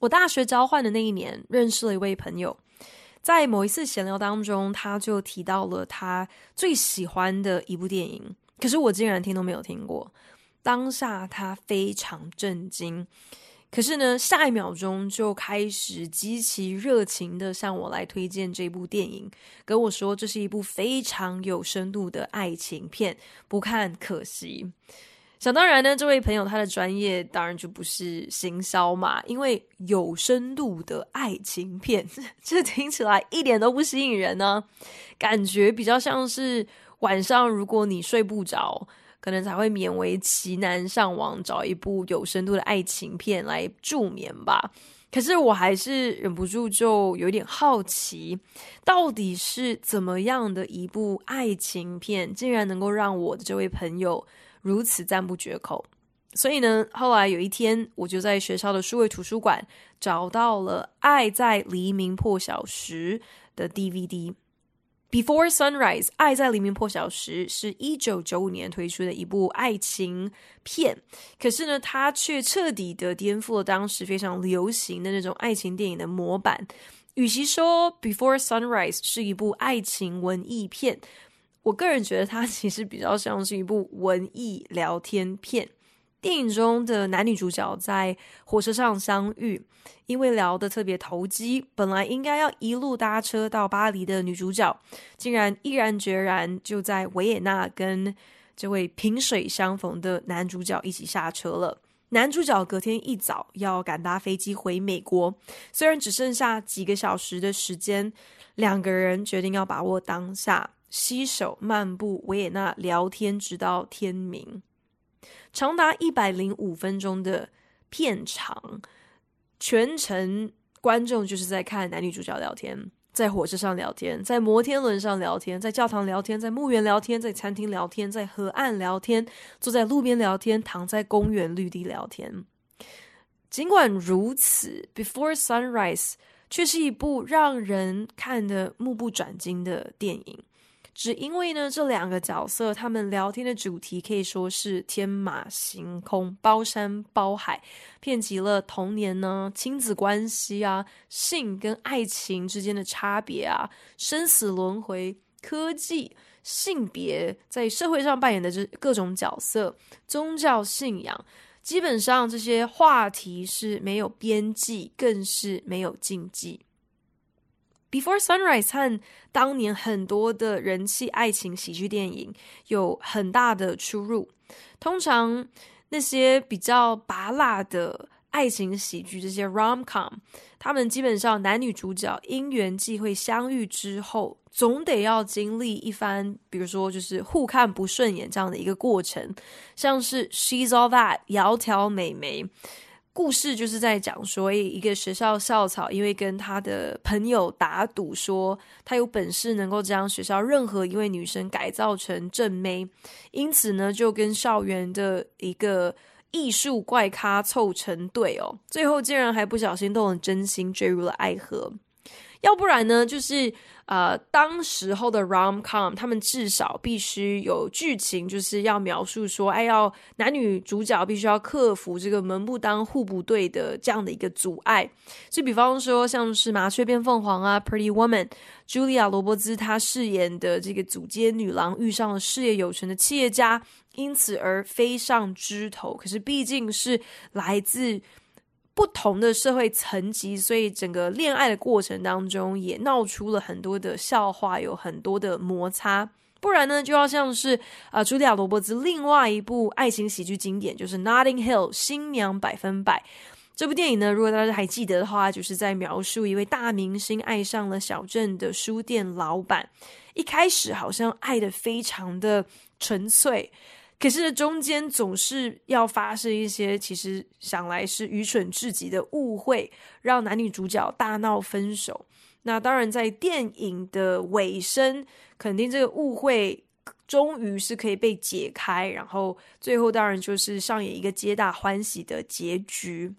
我大学交换的那一年，认识了一位朋友。在某一次闲聊当中，他就提到了他最喜欢的一部电影，可是我竟然听都没有听过。当下他非常震惊，可是呢，下一秒钟就开始极其热情地向我来推荐这部电影，跟我说这是一部非常有深度的爱情片，不看可惜。想当然呢，这位朋友他的专业当然就不是行销嘛，因为有深度的爱情片，这听起来一点都不吸引人呢，感觉比较像是晚上如果你睡不着，可能才会勉为其难上网找一部有深度的爱情片来助眠吧。可是我还是忍不住就有点好奇，到底是怎么样的一部爱情片，竟然能够让我的这位朋友如此赞不绝口，所以呢，后来有一天，我就在学校的数位图书馆找到了《爱在黎明破晓时》的 DVD。Before Sunrise，《爱在黎明破晓时》是一九九五年推出的一部爱情片，可是呢，它却彻底的颠覆了当时非常流行的那种爱情电影的模板。与其说 Before Sunrise 是一部爱情文艺片，我个人觉得它其实比较像是一部文艺聊天片。电影中的男女主角在火车上相遇，因为聊得特别投机，本来应该要一路搭车到巴黎的女主角，竟然毅然决然就在维也纳跟这位萍水相逢的男主角一起下车了。男主角隔天一早要赶搭飞机回美国，虽然只剩下几个小时的时间，两个人决定要把握当下。携手漫步维也纳，聊天直到天明，长达一百零五分钟的片长，全程观众就是在看男女主角聊天，在火车上聊天，在摩天轮上聊天，在教堂聊天，在墓园聊天，在餐厅聊天，在河岸聊天，坐在路边聊天，躺在公园绿地聊天。尽管如此，《Before Sunrise》却是一部让人看得目不转睛的电影。只因为呢，这两个角色他们聊天的主题可以说是天马行空、包山包海，遍及了童年呢、亲子关系啊、性跟爱情之间的差别啊、生死轮回、科技、性别在社会上扮演的这各种角色、宗教信仰，基本上这些话题是没有边际，更是没有禁忌。Before Sunrise 和当年很多的人气爱情喜剧电影有很大的出入。通常那些比较拔辣的爱情喜剧，这些 rom-com，他们基本上男女主角因缘际会相遇之后，总得要经历一番，比如说就是互看不顺眼这样的一个过程，像是 She's All That，窈窕美眉。故事就是在讲说，一个学校校草因为跟他的朋友打赌，说他有本事能够将学校任何一位女生改造成正妹，因此呢，就跟校园的一个艺术怪咖凑成对哦，最后竟然还不小心动了真心，坠入了爱河。要不然呢，就是呃，当时候的 rom-com，他们至少必须有剧情，就是要描述说，哎，要男女主角必须要克服这个门不当户不对的这样的一个阻碍。就比方说，像是《麻雀变凤凰》啊，《Pretty Woman》，茱莉亚·罗伯兹她饰演的这个祖街女郎遇上了事业有成的企业家，因此而飞上枝头。可是毕竟是来自。不同的社会层级，所以整个恋爱的过程当中也闹出了很多的笑话，有很多的摩擦。不然呢，就要像是啊，茱莉亚·罗伯兹另外一部爱情喜剧经典，就是《Notting Hill》新娘百分百这部电影呢。如果大家还记得的话，就是在描述一位大明星爱上了小镇的书店老板，一开始好像爱得非常的纯粹。可是中间总是要发生一些其实想来是愚蠢至极的误会，让男女主角大闹分手。那当然，在电影的尾声，肯定这个误会终于是可以被解开，然后最后当然就是上演一个皆大欢喜的结局。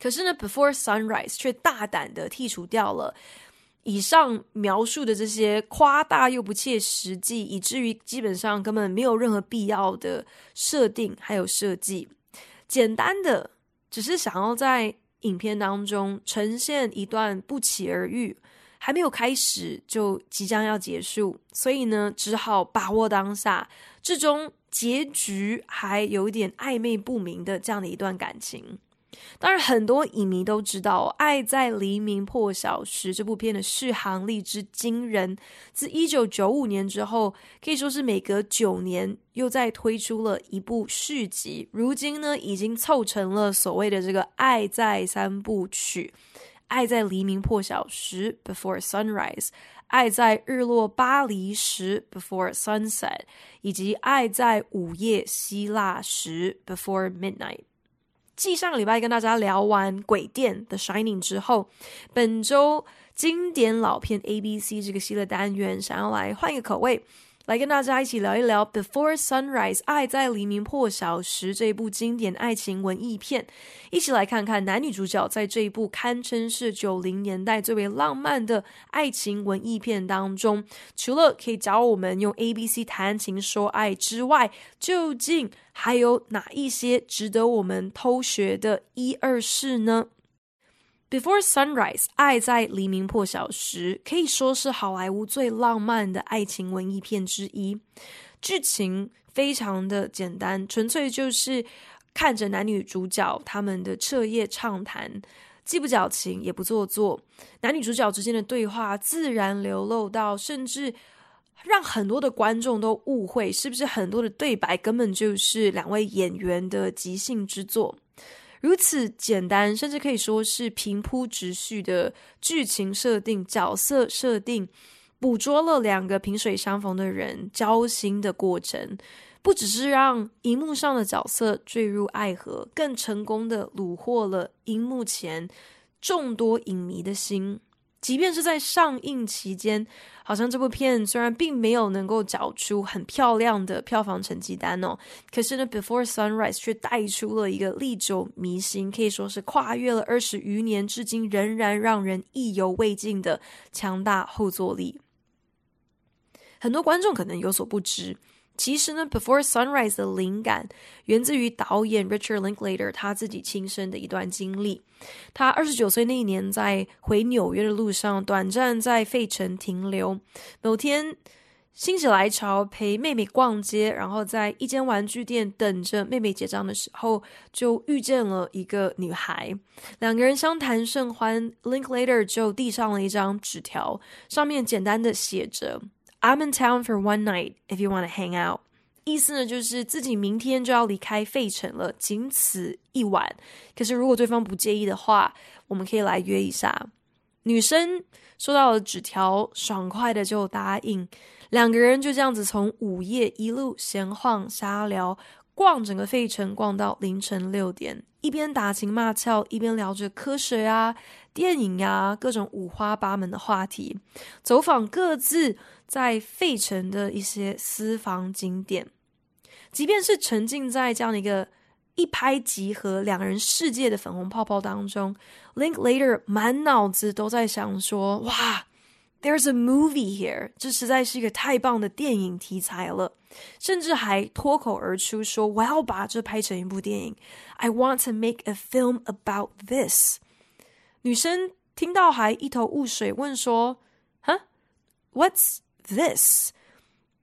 可是呢，Before Sunrise 却大胆的剔除掉了以上描述的这些夸大又不切实际，以至于基本上根本没有任何必要的设定还有设计，简单的只是想要在影片当中呈现一段不期而遇，还没有开始就即将要结束，所以呢，只好把握当下，最终结局还有一点暧昧不明的这样的一段感情。当然，很多影迷都知道，《爱在黎明破晓时》这部片的续航力之惊人。自一九九五年之后，可以说是每隔九年又再推出了一部续集。如今呢，已经凑成了所谓的这个《爱在三部曲》：《爱在黎明破晓时》（Before Sunrise）、《爱在日落巴黎时》（Before Sunset） 以及《爱在午夜希腊时》（Before Midnight）。继上个礼拜跟大家聊完《鬼店》的 Shining 之后，本周经典老片 ABC 这个系列单元，想要来换一个口味。来跟大家一起聊一聊《Before Sunrise》爱在黎明破晓时这一部经典爱情文艺片，一起来看看男女主角在这一部堪称是九零年代最为浪漫的爱情文艺片当中，除了可以教我们用 ABC 谈情说爱之外，究竟还有哪一些值得我们偷学的一二事呢？？Before Sunrise，爱在黎明破晓时，可以说是好莱坞最浪漫的爱情文艺片之一。剧情非常的简单，纯粹就是看着男女主角他们的彻夜畅谈，既不矫情也不做作。男女主角之间的对话自然流露到，甚至让很多的观众都误会，是不是很多的对白根本就是两位演员的即兴之作。如此简单，甚至可以说是平铺直叙的剧情设定、角色设定，捕捉了两个萍水相逢的人交心的过程，不只是让荧幕上的角色坠入爱河，更成功的虏获了荧幕前众多影迷的心。即便是在上映期间，好像这部片虽然并没有能够缴出很漂亮的票房成绩单哦，可是呢，《Before Sunrise》却带出了一个历久弥新，可以说是跨越了二十余年，至今仍然让人意犹未尽的强大后坐力。很多观众可能有所不知。其实呢，《Before Sunrise》的灵感源自于导演 Richard Linklater 他自己亲身的一段经历。他二十九岁那一年，在回纽约的路上，短暂在费城停留。某天心血来潮，陪妹妹逛街，然后在一间玩具店等着妹妹结账的时候，就遇见了一个女孩。两个人相谈甚欢，Linklater 就递上了一张纸条，上面简单的写着。I'm in town for one night. If you want to hang out，意思呢就是自己明天就要离开费城了，仅此一晚。可是如果对方不介意的话，我们可以来约一下。女生收到了纸条，爽快的就答应。两个人就这样子从午夜一路闲晃瞎聊，逛整个费城，逛到凌晨六点，一边打情骂俏，一边聊着科学啊、电影啊，各种五花八门的话题，走访各自。在费城的一些私房景点，即便是沉浸在这样的一个一拍即合两人世界的粉红泡泡当中，Linklater 满脑子都在想说：“哇，There's a movie here！” 这实在是一个太棒的电影题材了，甚至还脱口而出说：“我要把这拍成一部电影。”I want to make a film about this。女生听到还一头雾水，问说：“哈，What's？” This，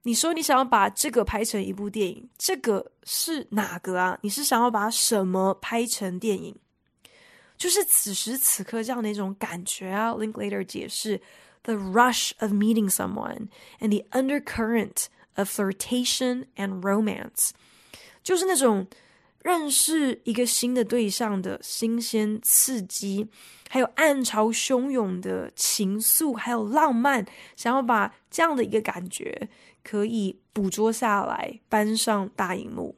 你说你想要把这个拍成一部电影，这个是哪个啊？你是想要把什么拍成电影？就是此时此刻这样的一种感觉啊。Linklater 解释：The rush of meeting someone and the undercurrent of flirtation and romance，就是那种认识一个新的对象的新鲜刺激，还有暗潮汹涌的情愫，还有浪漫，想要把这样的一个感觉可以捕捉下来，搬上大荧幕。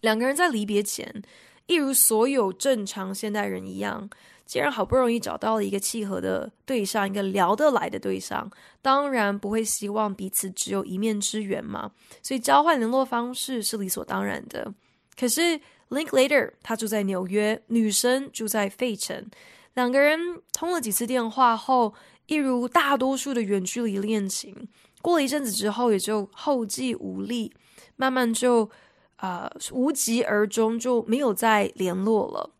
两个人在离别前，一如所有正常现代人一样，既然好不容易找到了一个契合的对象，一个聊得来的对象，当然不会希望彼此只有一面之缘嘛。所以交换联络方式是理所当然的。可是 Linklater 他住在纽约，女生住在费城，两个人通了几次电话后，一如大多数的远距离恋情，过了一阵子之后，也就后继无力，慢慢就。啊无疾而终，就没有再联络了。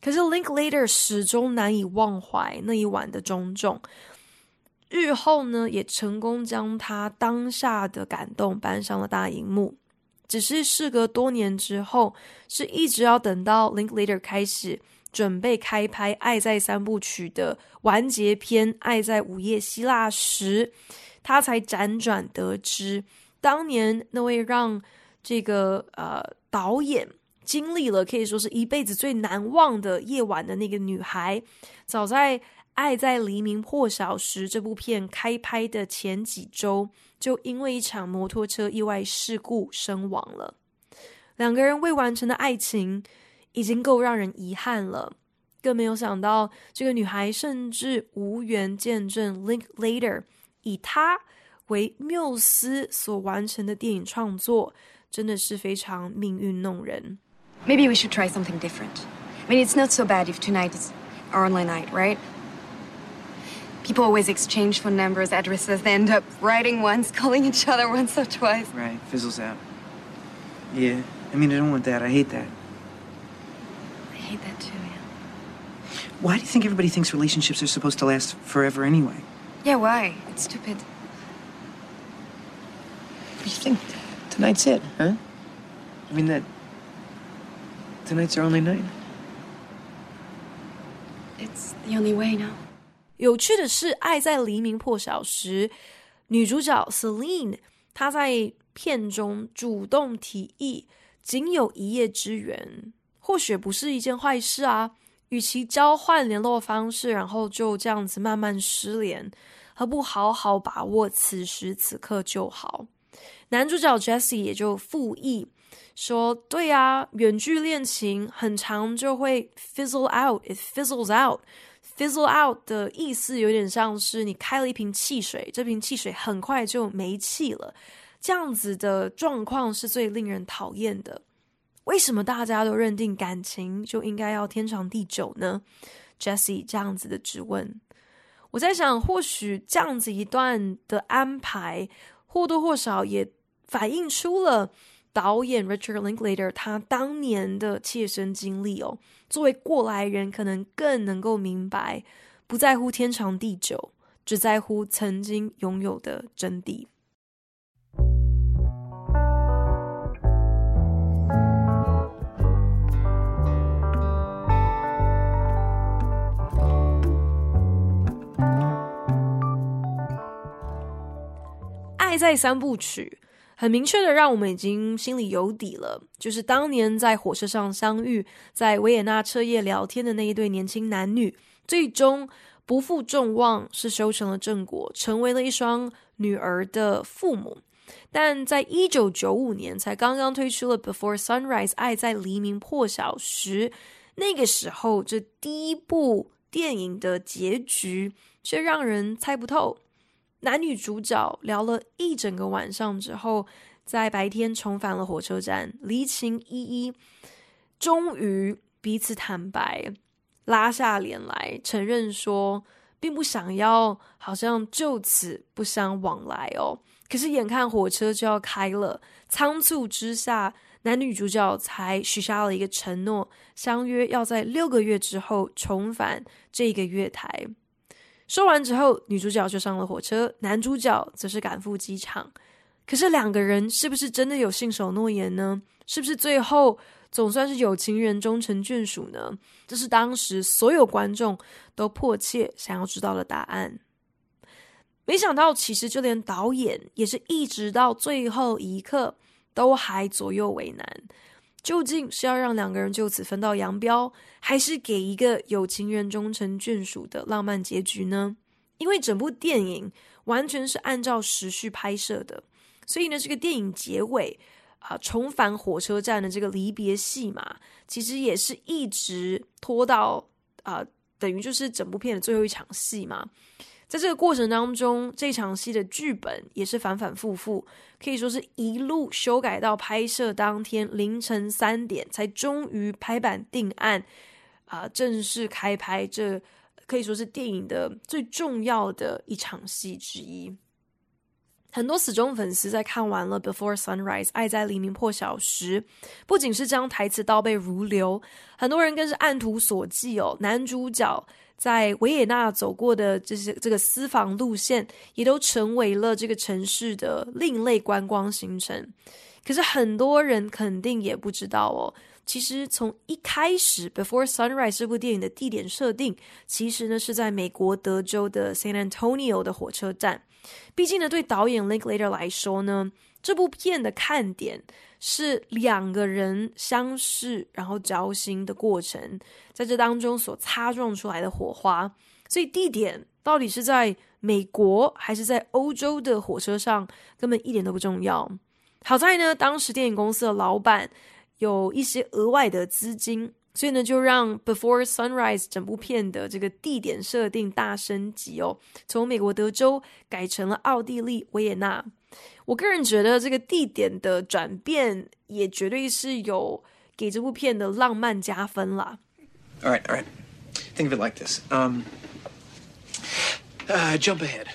可是 Linklater 始终难以忘怀那一晚的种种，日后呢，也成功将他当下的感动搬上了大荧幕。只是事隔多年之后，是一直要等到 Linklater 开始准备开拍《爱在三部曲》的完结篇《爱在午夜希腊》时，他才辗转得知，当年那位让这个呃，导演经历了可以说是一辈子最难忘的夜晚的那个女孩，早在《爱在黎明破晓时》这部片开拍的前几周，就因为一场摩托车意外事故身亡了。两个人未完成的爱情已经够让人遗憾了，更没有想到这个女孩甚至无缘见证 Linklater 以她为缪斯所完成的电影创作。真的是非常命运弄人。Maybe we should try something different. I mean, it's not so bad if tonight is our only night, right? People always exchange phone numbers, addresses, they end up writing once, calling each other once or twice. Right, fizzles out. Yeah, I mean, I don't want that. I hate that. I hate that too, yeah. Why do you think everybody thinks relationships are supposed to last forever anyway? Yeah, why? It's stupid. What do you think? Tonight's it, huh? I mean that. Tonight's our only night. It's the only way now. 有趣的是，《爱在黎明破晓时》女主角 Celine 她在片中主动提议，仅有一夜之缘，或许不是一件坏事啊。与其交换联络方式，然后就这样子慢慢失联，何不好好把握此时此刻就好？男主角 Jesse 也就附议说：“对啊，远距恋情很长就会 fizzle out，it fizzles out。fizzle out 的意思有点像是你开了一瓶汽水，这瓶汽水很快就没气了，这样子的状况是最令人讨厌的。为什么大家都认定感情就应该要天长地久呢？”Jesse 这样子的质问，我在想，或许这样子一段的安排或多或少也。反映出了导演 Richard Linklater 他当年的切身经历哦。作为过来人，可能更能够明白，不在乎天长地久，只在乎曾经拥有的真谛。爱在三部曲。很明确的，让我们已经心里有底了，就是当年在火车上相遇，在维也纳彻夜聊天的那一对年轻男女，最终不负众望，是修成了正果，成为了一双女儿的父母。但在一九九五年才刚刚推出了《Before Sunrise》爱在黎明破晓时，那个时候这第一部电影的结局却让人猜不透。男女主角聊了一整个晚上之后，在白天重返了火车站，离情依依，终于彼此坦白，拉下脸来承认说，并不想要，好像就此不相往来哦。可是眼看火车就要开了，仓促之下，男女主角才许下了一个承诺，相约要在六个月之后重返这个月台。说完之后，女主角就上了火车，男主角则是赶赴机场。可是两个人是不是真的有信守诺言呢？是不是最后总算是有情人终成眷属呢？这是当时所有观众都迫切想要知道的答案。没想到，其实就连导演也是一直到最后一刻都还左右为难。究竟是要让两个人就此分道扬镳，还是给一个有情人终成眷属的浪漫结局呢？因为整部电影完全是按照时序拍摄的，所以呢，这个电影结尾啊、重返火车站的这个离别戏嘛，其实也是一直拖到啊、等于就是整部片的最后一场戏嘛。在这个过程当中，这场戏的剧本也是反反复复，可以说是一路修改到拍摄当天凌晨三点才终于拍板定案，啊、正式开拍这。可以说是电影的最重要的一场戏之一。很多死忠粉丝在看完了《Before Sunrise》爱在黎明破晓时，不仅是将台词倒背如流，很多人更是按图索骥哦。男主角在维也纳走过的这些这个私房路线，也都成为了这个城市的另类观光行程。可是很多人肯定也不知道哦。其实从一开始，《Before Sunrise》这部电影的地点设定，其实呢是在美国德州的 San Antonio 的火车站。毕竟呢，对导演 Linklater 来说呢，这部片的看点是两个人相识然后交心的过程，在这当中所擦撞出来的火花。所以地点到底是在美国还是在欧洲的火车上，根本一点都不重要。好在呢，当时电影公司的老板。有一些额外的资金，所以呢，就让《Before Sunrise》整部片的这个地点设定大升级哦，从美国德州改成了奥地利维也纳。我个人觉得这个地点的转变也绝对是有给这部片的浪漫加分啦。All right, all right. Think of it like this. Um, uh, jump ahead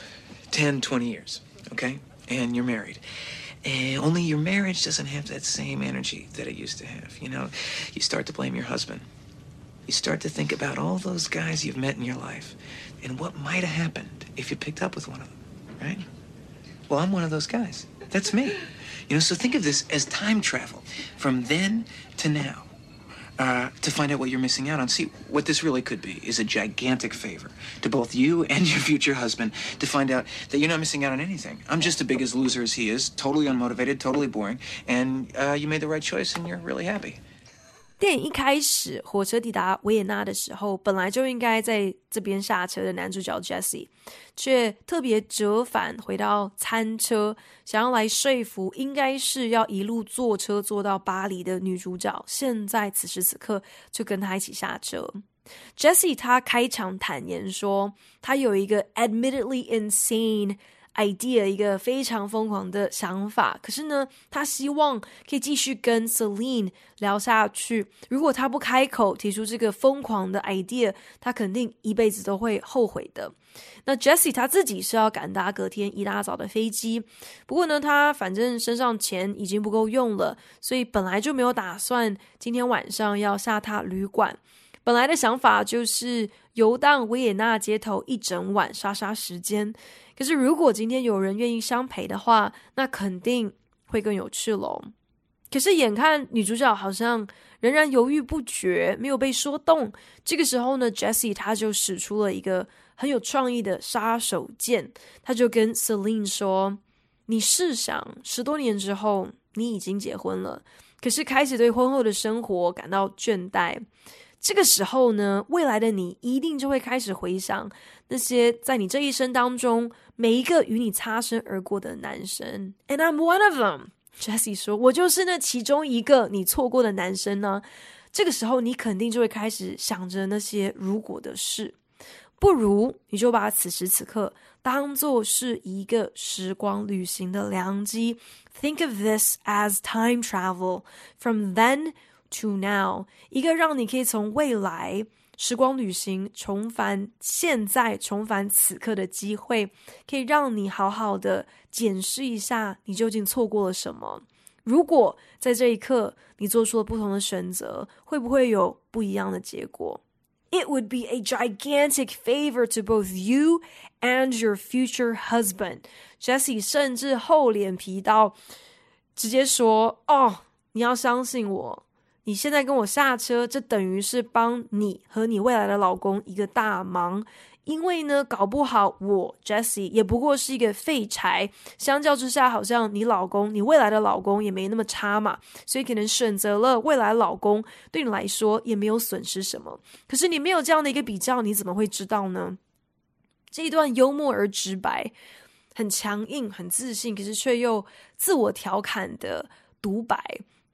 10, 20 years, okay? And you're married. And only your marriage doesn't have that same energy that it used to have. You know, you start to blame your husband. You start to think about all those guys you've met in your life and what might have happened if you picked up with one of them, right? Well, I'm one of those guys. That's me. You know, so think of this as time travel from then to now. Uh, to find out what you're missing out on. See, what this really could be is a gigantic favor to both you and your future husband to find out that you're not missing out on anything. I'm just as big as loser as he is, totally unmotivated, totally boring, and uh, you made the right choice and you're really happy. 电影一开始，火车抵达维也纳的时候，本来就应该在这边下车的男主角 Jesse，却特别折返回到餐车，想要来说服应该是要一路坐车坐到巴黎的女主角，现在此时此刻就跟他一起下车。Jesse 他开场坦言说，他有一个 admittedly insane。Idea 一个非常疯狂的想法，可是呢，他希望可以继续跟 Celine 聊下去。如果他不开口提出这个疯狂的 idea，他肯定一辈子都会后悔的。那 Jessie 他自己是要赶搭隔天一大早的飞机，不过呢，他反正身上钱已经不够用了，所以本来就没有打算今天晚上要下榻旅馆。本来的想法就是游荡维也纳街头一整晚，杀杀时间。可是，如果今天有人愿意相陪的话，那肯定会更有趣喽。可是，眼看女主角好像仍然犹豫不决，没有被说动。这个时候呢，Jessie 她就使出了一个很有创意的杀手锏，她就跟 Celine 说：“你试想，十多年之后，你已经结婚了，可是开始对婚后的生活感到倦怠。这个时候呢，未来的你一定就会开始回想。”那些在你这一生当中每一个与你擦身而过的男生，and I'm one of them，Jesse 说：“我就是那其中一个你错过的男生呢。”这个时候，你肯定就会开始想着那些如果的事。不如你就把此时此刻当做是一个时光旅行的良机。Think of this as time travel from then to now，一个让你可以从未来。时光旅行，重返现在，重返此刻的机会，可以让你好好的检视一下，你究竟错过了什么。如果在这一刻你做出了不同的选择，会不会有不一样的结果？It would be a gigantic favor to both you and your future husband. Jessie 甚至厚脸皮到直接说：“哦，你要相信我。”你现在跟我下车，这等于是帮你和你未来的老公一个大忙。因为呢，搞不好我 Jessie 也不过是一个废柴，相较之下，好像你老公、你未来的老公也没那么差嘛，所以可能选择了未来老公，对你来说也没有损失什么。可是你没有这样的一个比较，你怎么会知道呢？这一段幽默而直白、很强硬、很自信，可是却又自我调侃的独白，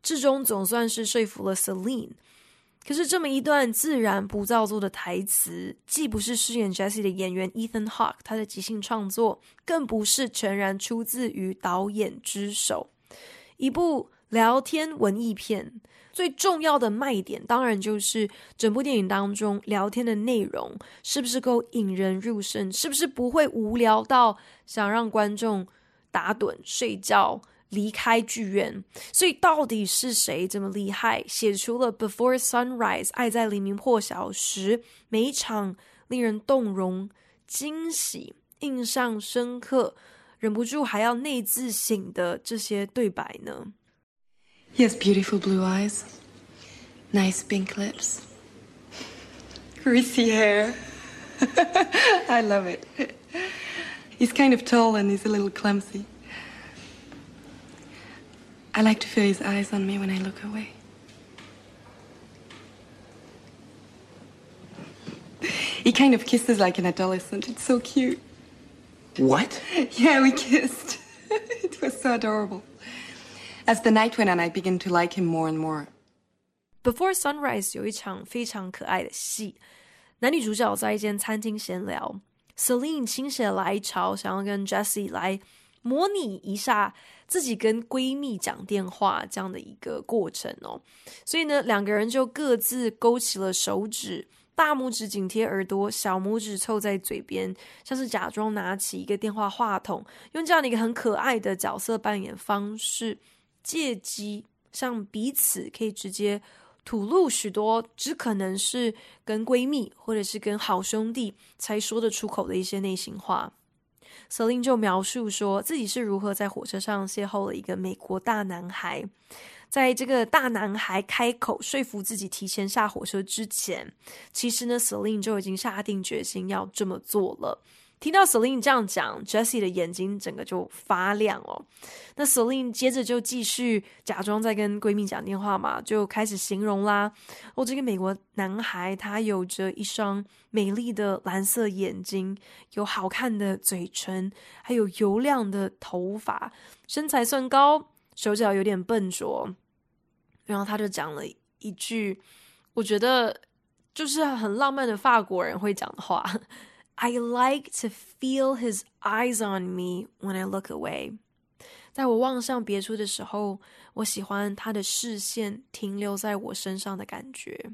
至终总算是说服了 Celine。可是这么一段自然不造作的台词，既不是饰演 Jesse 的演员 Ethan Hawke 他的即兴创作，更不是全然出自于导演之手。一部聊天文艺片，最重要的卖点当然就是整部电影当中聊天的内容是不是够引人入胜，是不是不会无聊到想让观众打盹睡觉。离开剧院，所以到底是谁这么厉害，写出了《Before Sunrise》爱在黎明破晓时，每一场令人动容、惊喜、印象深刻，忍不住还要内自省的这些对白呢？He has beautiful blue eyes, nice pink lips, greasy hair. I love it. He's kind of tall and he's a little clumsy. I like to feel his eyes on me when I look away. He kind of kisses like an adolescent. It's so cute. What? Yeah, we kissed. it was so adorable. As the night went on, I began to like him more and more. Before Sunrise 有一场非常可爱的戏，男女主角在一间餐厅闲聊，Celine 心血来潮想要跟 Jessie 来 模拟一下。自己跟闺蜜讲电话这样的一个过程哦，所以呢，两个人就各自勾起了手指，大拇指紧贴耳朵，小拇指凑在嘴边，像是假装拿起一个电话话筒，用这样的一个很可爱的角色扮演方式，借机向彼此可以直接吐露许多只可能是跟闺蜜或者是跟好兄弟才说得出口的一些内心话。Celine 就描述说自己是如何在火车上邂逅了一个美国大男孩，在这个大男孩开口说服自己提前下火车之前，其实呢，Celine 就已经下定决心要这么做了。听到 Celine 这样讲，Jessie 的眼睛整个就发亮哦。那 Celine 接着就继续假装在跟闺蜜讲电话嘛，就开始形容啦。哦，这个美国男孩他有着一双美丽的蓝色眼睛，有好看的嘴唇，还有油亮的头发，身材算高，手脚有点笨拙。然后他就讲了一句，我觉得就是很浪漫的法国人会讲的话。I like to feel his eyes on me when I look away。在我望向别处的时候，我喜欢他的视线停留在我身上的感觉。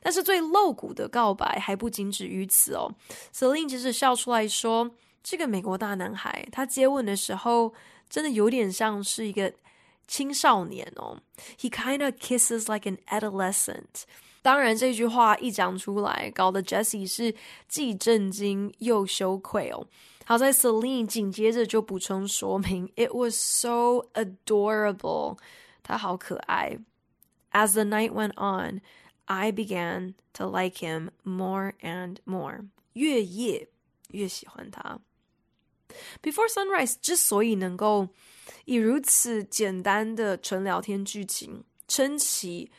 但是最露骨的告白还不仅止于此哦。Celine 其实笑出来说：“这个美国大男孩，他接吻的时候真的有点像是一个青少年哦。He kind of kisses like an adolescent。”当然，这句话一讲出来，搞得 Jessie 是既震惊又羞愧哦。好在 Celine 紧接着就补充说明：“It was so adorable，他好可爱。”As the night went on, I began to like him more and more。越夜越喜欢他。Before Sunrise 之所以能够以如此简单的纯聊天剧情撑起。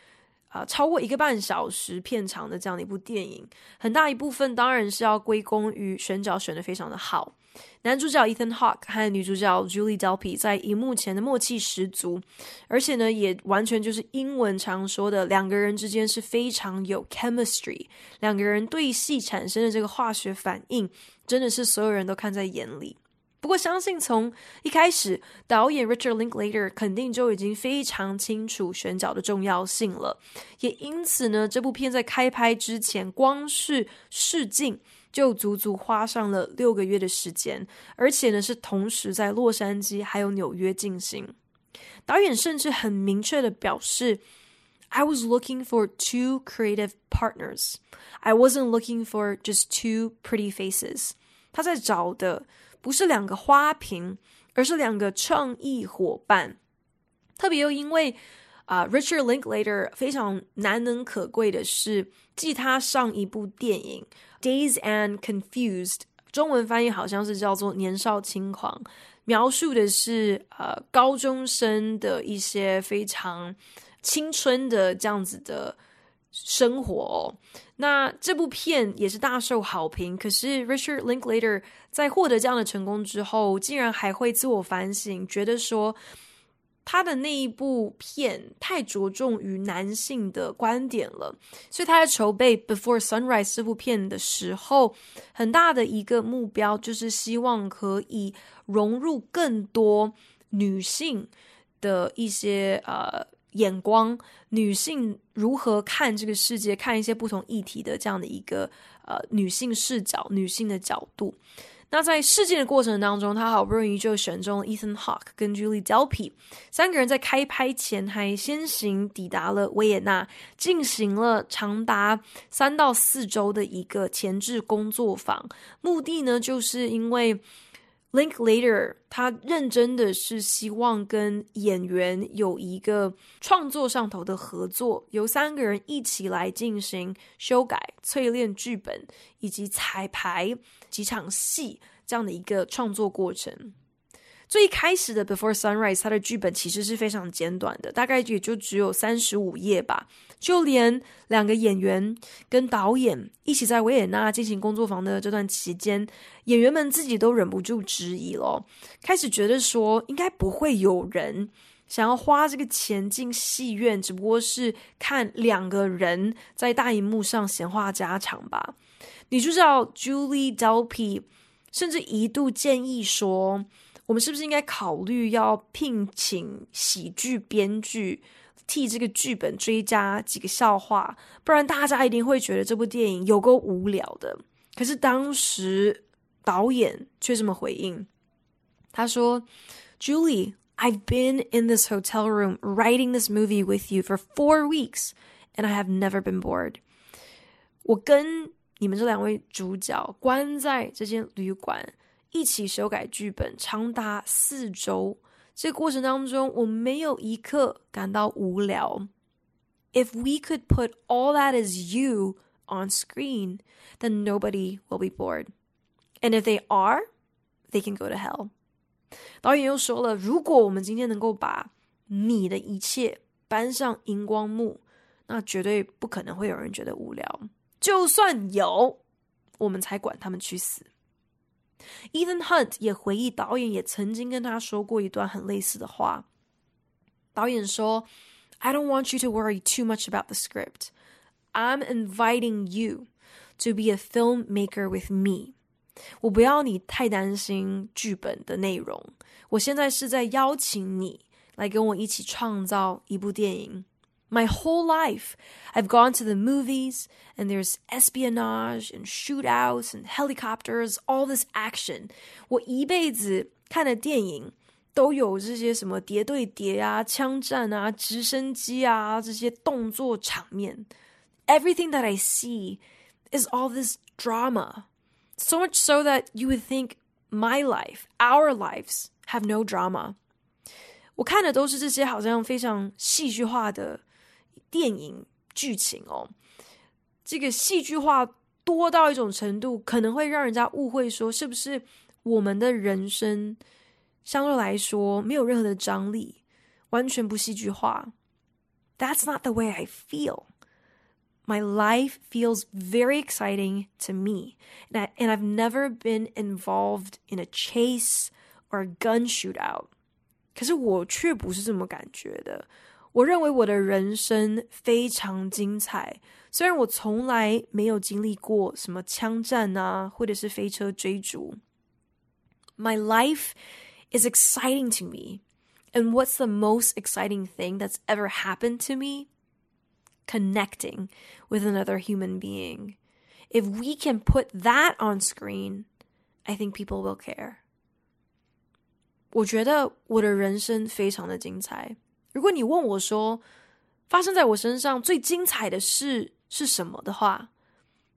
啊，超过一个半小时片长的这样的一部电影，很大一部分当然是要归功于选角选的非常的好。男主角 Ethan Hawke 和女主角 Julie Delpy 在荧幕前的默契十足，而且呢，也完全就是英文常说的两个人之间是非常有 chemistry，两个人对戏产生的这个化学反应，真的是所有人都看在眼里。不过，相信从一开始，导演 Richard Linklater 肯定就已经非常清楚选角的重要性了。也因此呢，这部片在开拍之前，光是试镜就足足花上了六个月的时间，而且呢，是同时在洛杉矶还有纽约进行。导演甚至很明确的表示：“I was looking for two creative partners. I wasn't looking for just two pretty faces.” 他在找的。不是两个花瓶，而是两个创意伙伴。特别又因为，啊、，Richard Linklater 非常难能可贵的是，继他上一部电影《Days and Confused》，中文翻译好像是叫做《年少轻狂》，描述的是呃高中生的一些非常青春的这样子的生活哦。那这部片也是大受好评，可是 Richard Linklater 在获得这样的成功之后，竟然还会自我反省，觉得说。他的那一部片太着重于男性的观点了，所以他在筹备《Before Sunrise》这部片的时候，很大的一个目标就是希望可以融入更多女性的一些呃眼光，女性如何看这个世界，看一些不同议题的这样的一个呃女性视角、女性的角度。那在试镜的过程当中，他好不容易就选中了 Ethan Hawke 跟 Julie Delpy 三个人，在开拍前还先行抵达了维也纳，进行了长达三到四周的一个前置工作坊。目的呢，就是因为 Linklater 他认真的是希望跟演员有一个创作上头的合作，由三个人一起来进行修改、淬炼剧本以及彩排。几场戏这样的一个创作过程，最开始的《Before Sunrise》它的剧本其实是非常简短的，大概也就只有三十五页吧。就连两个演员跟导演一起在维也纳进行工作坊的这段期间，演员们自己都忍不住质疑了，开始觉得说应该不会有人想要花这个钱进戏院，只不过是看两个人在大荧幕上闲话家常吧。女主角 Julie Delpy 甚至一度建议说：“我们是不是应该考虑要聘请喜剧编剧，替这个剧本追加几个笑话？不然大家一定会觉得这部电影有够无聊的。”可是当时导演却这么回应：“他说，Julie, I've been in this hotel room writing this movie with you for four weeks, and I have never been bored。”我跟你们这两位主角关在这间旅馆，一起修改剧本，长达四周。这个过程当中，我没有一刻感到无聊。If we could put all that as you on screen, then nobody will be bored. And if they are, they can go to hell. 导演又说了，如果我们今天能够把你的一切搬上荧光幕，那绝对不可能会有人觉得无聊。就算有，我们才管他们去死。Ethan Hunt 也回忆，导演也曾经跟他说过一段很类似的话。导演说：“I don't want you to worry too much about the script. I'm inviting you to be a filmmaker with me.” 我不要你太担心剧本的内容，我现在是在邀请你来跟我一起创造一部电影。My whole life, I've gone to the movies, and there's espionage and shootouts and helicopters, all this action. 我一辈子看的电影都有这些什么谍对谍啊、枪战啊、直升机啊这些动作场面。Everything that I see is all this drama. So much so that you would think my life, our lives, have no drama. 我看的都是这些好像非常戏剧化的。 电影剧情哦，这个戏剧化多到一种程度，可能会让人家误会说，是不是我们的人生相对来说没有任何的张力，完全不戏剧化？That's not the way I feel. My life feels very exciting to me, and, I, and I've never been involved in a chase or a gun shootout. 可是我却不是这么感觉的。 我认为我的人生非常精彩，虽然我从来没有经历过什么枪战啊，或者是飞车追逐。My life is exciting to me, and what's the most exciting thing that's ever happened to me? Connecting with another human being. If we can put that on screen, I think people will care. 我觉得我的人生非常的精彩。 如果你问我说，发生在我身上最精彩的事是什么的话，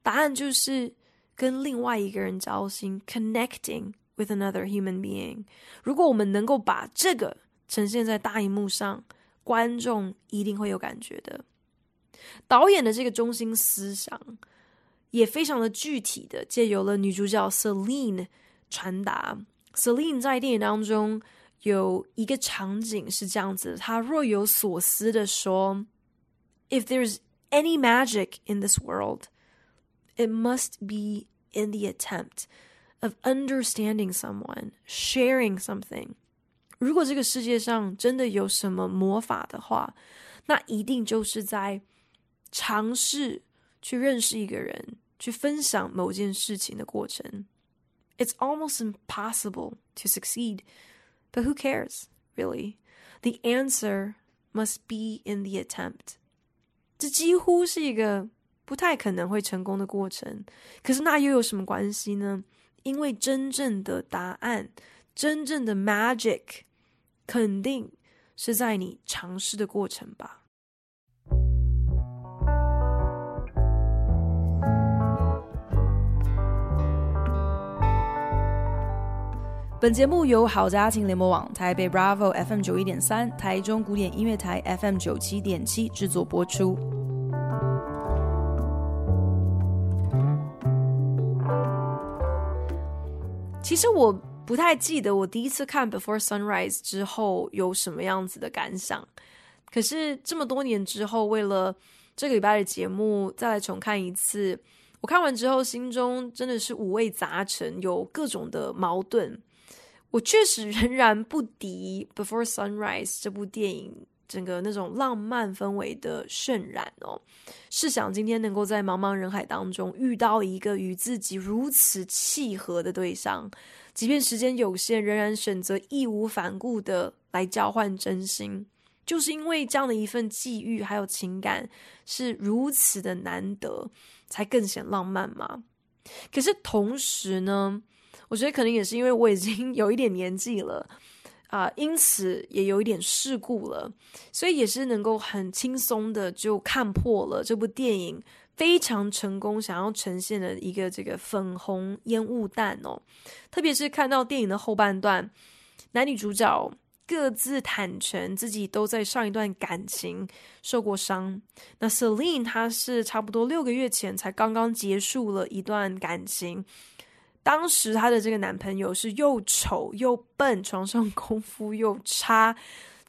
答案就是跟另外一个人交心，connecting with another human being。如果我们能够把这个呈现在大荧幕上，观众一定会有感觉的。导演的这个中心思想也非常的具体的借由了女主角 Celine 传达。Celine 在电影当中有一个场景是这样子，她若有所思的说：“If there's any magic in this world, it must be in the attempt of understanding someone, sharing something。”如果这个世界上真的有什么魔法的话，那一定就是在。尝试去认识一个人，去分享某件事情的过程。It's almost impossible to succeed, but who cares, really? The answer must be in the attempt. 这几乎是一个不太可能会成功的过程。可是那又有什么关系呢？因为真正的答案，真正的 magic，肯定是在你尝试的过程吧。 本节目由好家庭联盟网、台北 Bravo FM 九一点三、台中古典音乐台 FM 九七点七制作播出。其实我不太记得我第一次看《Before Sunrise》之后有什么样子的感想，可是这么多年之后，为了这个礼拜的节目再来重看一次，我看完之后心中真的是五味杂陈，有各种的矛盾。我确实 仍然不敌《Before Sunrise》这部电影整个那种浪漫氛围的渲染哦。试想今天能够在茫茫人海当中遇到一个与自己如此契合的对象，即便时间有限，仍然选择义无反顾的来交换真心，就是因为这样的一份际遇还有情感是如此的难得，才更显浪漫嘛。可是同时呢，我觉得可能也是因为我已经 有一点年纪了，啊、因此也有一点世故了，所以也是能够很轻松的就看破了这部电影非常成功想要呈现的一个这个粉红烟雾弹哦，特别是看到电影的后半段，男女主角各自坦诚自己都在上一段感情受过伤，那 Celine 她是差不多六个月前才刚刚结束了一段感情。当时她的这个男朋友是又丑又笨，床上功夫又差。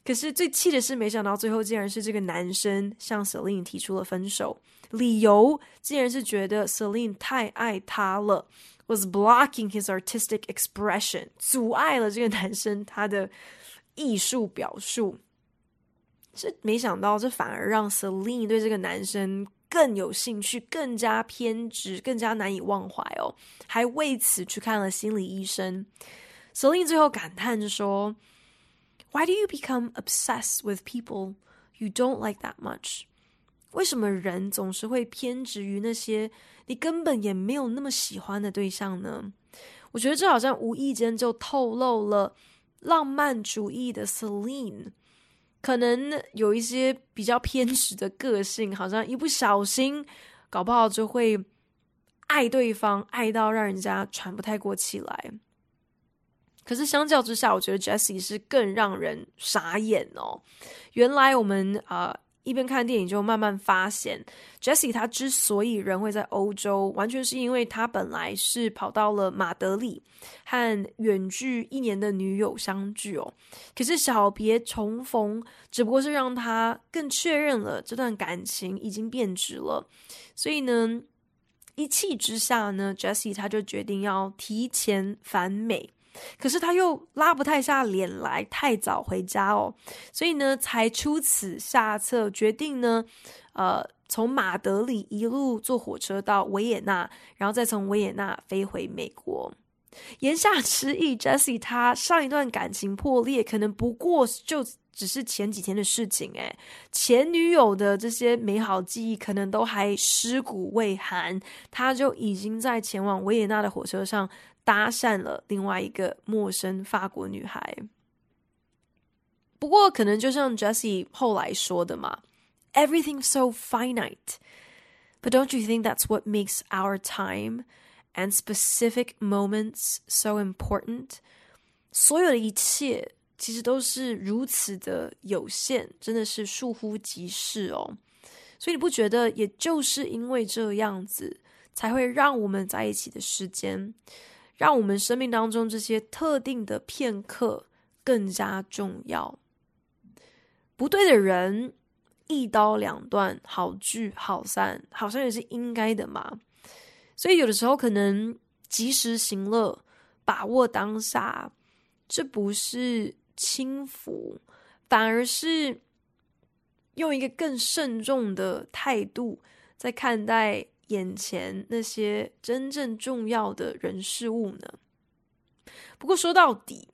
可是最气的是，没想到最后竟然是这个男生向 Celine 提出了分手，理由竟然是觉得 Celine 太爱他了，was blocking his artistic expression，阻碍了这个男生他的艺术表述。这没想到，这反而让 Celine 对这个男生。更有兴趣，更加偏执，更加难以忘怀哦，还为此去看了心理医生。Celine 最后感叹着说：“Why do you become obsessed with people you don't like that much？为什么人总是会偏执于那些你根本也没有那么喜欢的对象呢？”我觉得这好像无意间就透露了浪漫主义的 Celine。可能有一些比较偏执的个性，好像一不小心，搞不好就会爱对方，爱到让人家喘不太过气来。可是相较之下，我觉得 Jessie 是更让人傻眼哦。原来我们啊。一边看电影就慢慢发现，Jesse 他之所以人会在欧洲，完全是因为他本来是跑到了马德里和远距一年的女友相聚哦。可是小别重逢，只不过是让他更确认了这段感情已经变质了。所以呢，一气之下呢，Jesse 他就决定要提前返美。可是他又拉不太下脸来，太早回家哦，所以呢，才出此下策，决定呢，呃，从马德里一路坐火车到维也纳，然后再从维也纳飞回美国。言下之意，Jesse 他上一段感情破裂，可能不过就只是前几天的事情，诶，前女友的这些美好记忆可能都还尸骨未寒，他就已经在前往维也纳的火车上。搭讪了另外一个陌生法国女孩，不过可能就像 Jesse 后来说的嘛，Everything so finite, but don't you think that's what makes our time and specific moments so important？所有的一切其实都是如此的有限，真的是倏忽即逝哦。所以你不觉得，也就是因为这样子，才会让我们在一起的时间，让我们生命当中这些特定的片刻更加重要。不对的人，一刀两断，好聚好散，好像也是应该的嘛。所以有的时候可能及时行乐，把握当下，这不是轻浮，反而是用一个更慎重的态度在看待。眼前那些真正重要的人事物呢？不过说到底，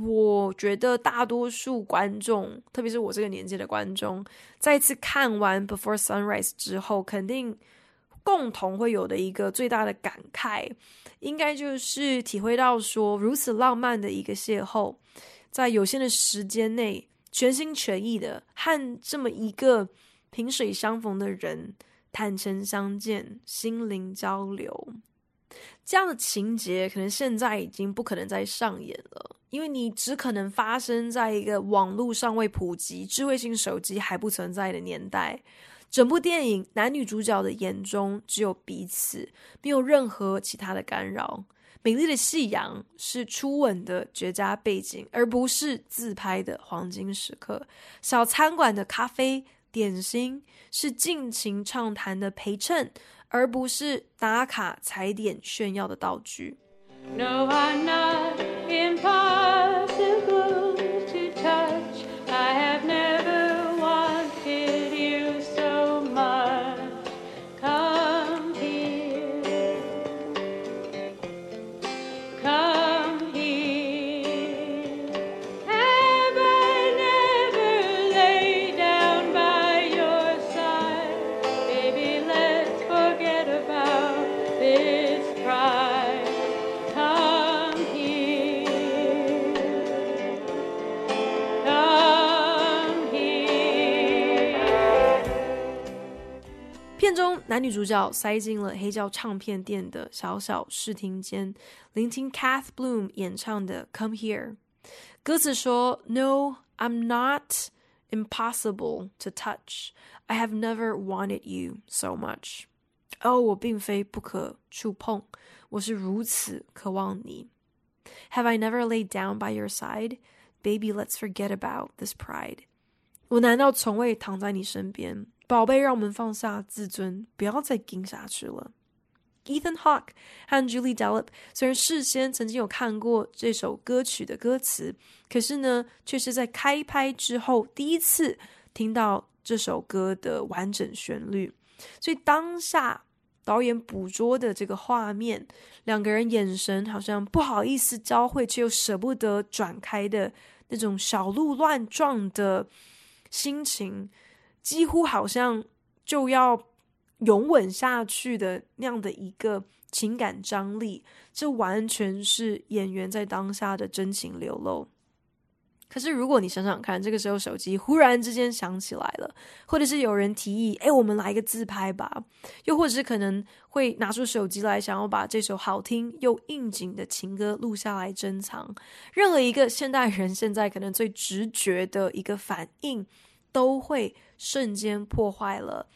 我觉得大多数观众，特别是我这个年纪的观众，再次看完《Before Sunrise》之后，肯定共同会有的一个最大的感慨，应该就是体会到说，如此浪漫的一个邂逅，在有限的时间内，全心全意的和这么一个萍水相逢的人。坦诚相见，心灵交流，这样的情节可能现在已经不可能再上演了，因为你只可能发生在一个网络尚未普及、智慧型手机还不存在的年代。整部电影男女主角的眼中只有彼此，没有任何其他的干扰。美丽的夕阳是初吻的绝佳背景，而不是自拍的黄金时刻。小餐馆的咖啡。点心是尽情畅谈的陪衬，而不是打卡踩点炫耀的道具。男女主角塞进了黑胶唱片店的小小视听间，聆听 Kath Bloom 演唱的《Come Here》。歌词说：“No, I'm not impossible to touch. I have never wanted you so much.” 哦，我并非不可触碰，我是如此渴望你。Have I never laid down by your side? Baby, let's forget about this pride. 我难道从未躺在你身边？ 宝贝，让我们放下自尊，不要再撑下去了。Ethan Hawke 和 Julie Delp 虽然事先曾经有看过这首歌曲的歌词，可是呢，却是在开拍之后第一次听到这首歌的完整旋律。所以当下导演捕捉的这个画面，两个人眼神好像不好意思交汇，却又舍不得转开的那种小鹿乱撞的心情。几乎好像就要永稳下去的那样的一个情感张力，这完全是演员在当下的真情流露。可是如果你想想看，这个时候手机忽然之间响起来了，或者是有人提议，哎，我们来一个自拍吧，又或者是可能会拿出手机来，想要把这首好听又应景的情歌录下来珍藏。任何一个现代人现在可能最直觉的一个反应，都会瞬间破坏了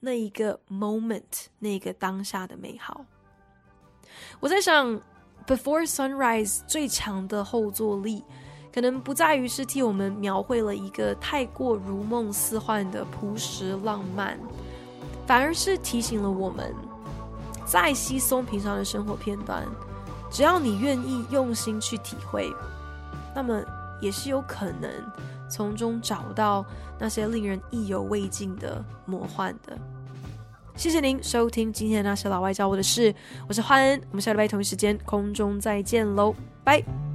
那一个 moment，那个当下的美好。我在想，Before Sunrise 最强的后坐力，可能不在于是替我们描绘了一个太过如梦似幻的朴实浪漫，反而是提醒了我们，再稀松平常的生活片段，只要你愿意用心去体会，那么也是有可能。从中找到那些令人意犹未尽的魔幻的。谢谢您收听今天的那些老外教我的事，我是欢恩，我们下礼拜同一时间空中再见喽，拜。